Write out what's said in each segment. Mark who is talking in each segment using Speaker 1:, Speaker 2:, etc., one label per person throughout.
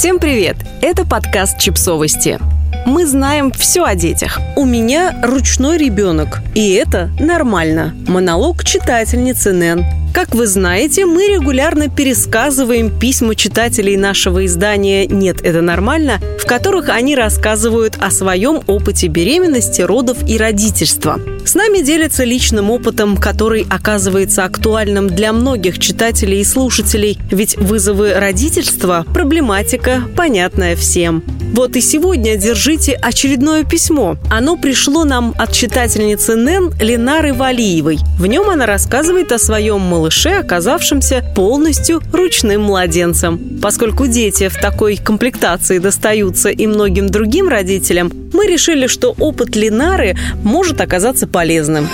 Speaker 1: Всем привет! Это подкаст «Чипсовости». Мы знаем все о детях. У меня ручной ребенок, и это нормально. Монолог читательницы Нэн. Как вы знаете, мы регулярно пересказываем письма читателей нашего издания «Нет, это нормально», в которых они рассказывают о своем опыте беременности, родов и родительства. С нами делятся личным опытом, который оказывается актуальным для многих читателей и слушателей, ведь вызовы родительства – проблематика, понятная всем. Вот и сегодня держите очередное письмо. Оно пришло нам от читательницы Нэн Ленары Валиевой. В нем она рассказывает о своем малыше, оказавшемся полностью ручным младенцем. Поскольку дети в такой комплектации достаются и многим другим родителям, мы решили, что опыт Ленары может оказаться полезным.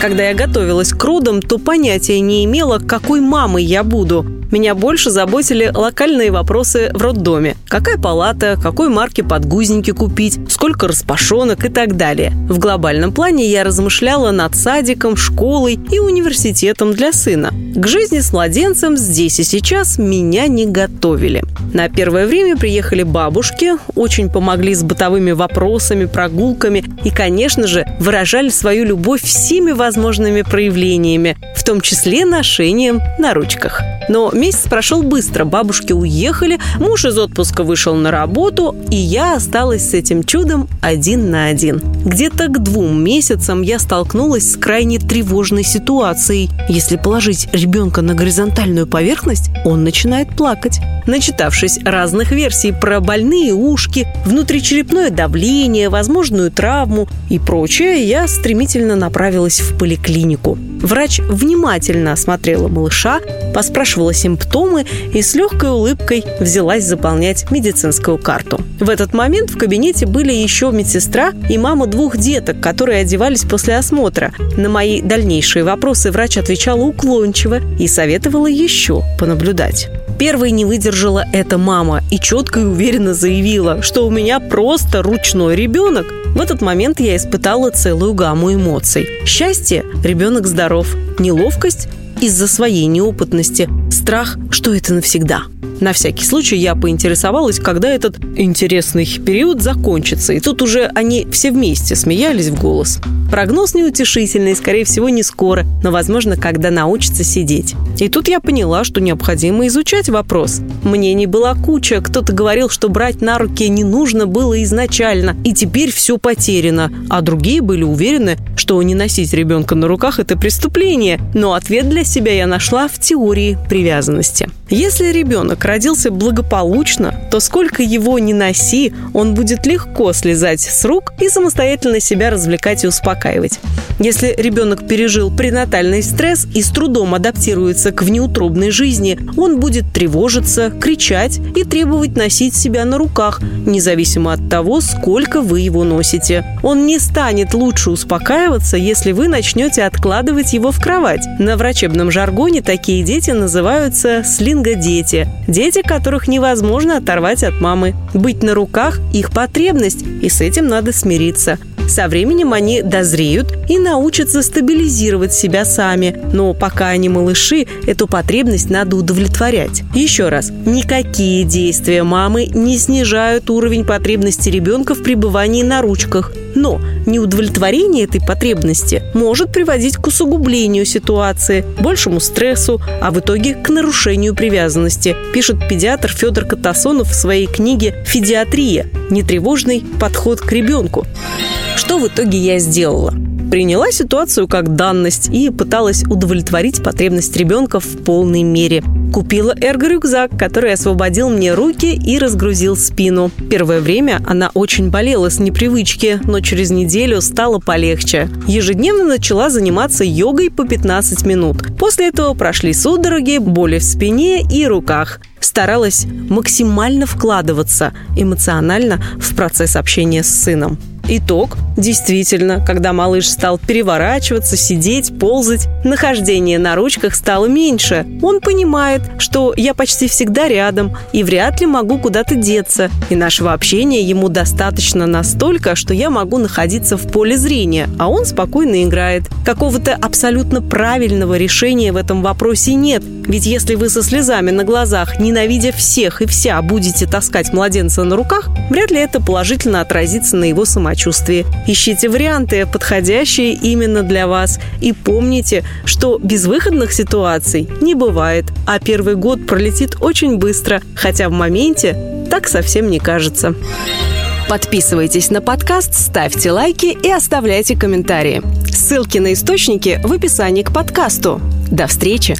Speaker 1: Когда я готовилась к родам, то понятия не имела, какой мамой я буду. Меня больше заботили локальные вопросы в роддоме. Какая палата, какой марки подгузники купить, сколько распашонок и так далее. В глобальном плане я размышляла над садиком, школой и университетом для сына. К жизни с младенцем здесь и сейчас меня не готовили. На первое время приехали бабушки, очень помогли с бытовыми вопросами, прогулками и, конечно же, выражали свою любовь всеми возможными проявлениями, том числе ношением на ручках. Но месяц прошел быстро, бабушки уехали, муж из отпуска вышел на работу, и я осталась с этим чудом один на один. Где-то к двум месяцам я столкнулась с крайне тревожной ситуацией. Если положить ребенка на горизонтальную поверхность, он начинает плакать. Начитавшись разных версий про больные ушки, внутричерепное давление, возможную травму и прочее, я стремительно направилась в поликлинику. Врач внимательно осмотрела малыша, поспрашивала симптомы и с легкой улыбкой взялась заполнять медицинскую карту. В этот момент в кабинете были еще медсестра и мама двух деток, которые одевались после осмотра. На мои дальнейшие вопросы врач отвечала уклончиво и советовала еще понаблюдать. Первой не выдержала эта мама и четко и уверенно заявила, что у меня просто ручной ребенок. В этот момент я испытала целую гамму эмоций. Счастье – ребенок здоров. Неловкость – из-за своей неопытности. Страх, что это навсегда – на всякий случай я поинтересовалась, когда этот интересный период закончится. И тут уже они все вместе смеялись в голос. Прогноз неутешительный, скорее всего, не скоро, но, возможно, когда научится сидеть. И тут я поняла, что необходимо изучать вопрос. Мнений была куча. Кто-то говорил, что брать на руки не нужно было изначально, и теперь все потеряно. А другие были уверены, что не носить ребенка на руках – это преступление. Но ответ для себя я нашла в теории привязанности. Если ребенок родился благополучно, то сколько его ни носи, он будет легко слезать с рук и самостоятельно себя развлекать и успокаивать. Если ребенок пережил пренатальный стресс и с трудом адаптируется к внеутробной жизни, он будет тревожиться, кричать и требовать носить себя на руках, независимо от того, сколько вы его носите. Он не станет лучше успокаиваться, если вы начнете откладывать его в кровать. На врачебном жаргоне такие дети называются слингодети. Дети, которых невозможно оторвать от мамы. Быть на руках – их потребность, и с этим надо смириться. Со временем они дозреют и научатся стабилизировать себя сами. Но пока они малыши, эту потребность надо удовлетворять. Еще раз, никакие действия мамы не снижают уровень потребности ребенка в пребывании на ручках. Но неудовлетворение этой потребности может приводить к усугублению ситуации, большему стрессу, а в итоге к нарушению привязанности, пишет педиатр Федор Катасонов в своей книге «Федиатрия. Нетревожный подход к ребенку». Что в итоге я сделала? Приняла ситуацию как данность и пыталась удовлетворить потребность ребенка в полной мере. Купила эрго-рюкзак, который освободил мне руки и разгрузил спину. Первое время она очень болела с непривычки, но через неделю стало полегче. Ежедневно начала заниматься йогой по 15 минут. После этого прошли судороги, боли в спине и руках старалась максимально вкладываться эмоционально в процесс общения с сыном. Итог. Действительно, когда малыш стал переворачиваться, сидеть, ползать, нахождение на ручках стало меньше. Он понимает, что я почти всегда рядом и вряд ли могу куда-то деться. И нашего общения ему достаточно настолько, что я могу находиться в поле зрения, а он спокойно играет. Какого-то абсолютно правильного решения в этом вопросе нет. Ведь если вы со слезами на глазах, ненавидя всех и вся, будете таскать младенца на руках, вряд ли это положительно отразится на его самочувствии. Ищите варианты, подходящие именно для вас. И помните, что безвыходных ситуаций не бывает, а первый год пролетит очень быстро, хотя в моменте так совсем не кажется. Подписывайтесь на подкаст, ставьте лайки и оставляйте комментарии. Ссылки на источники в описании к подкасту. До встречи!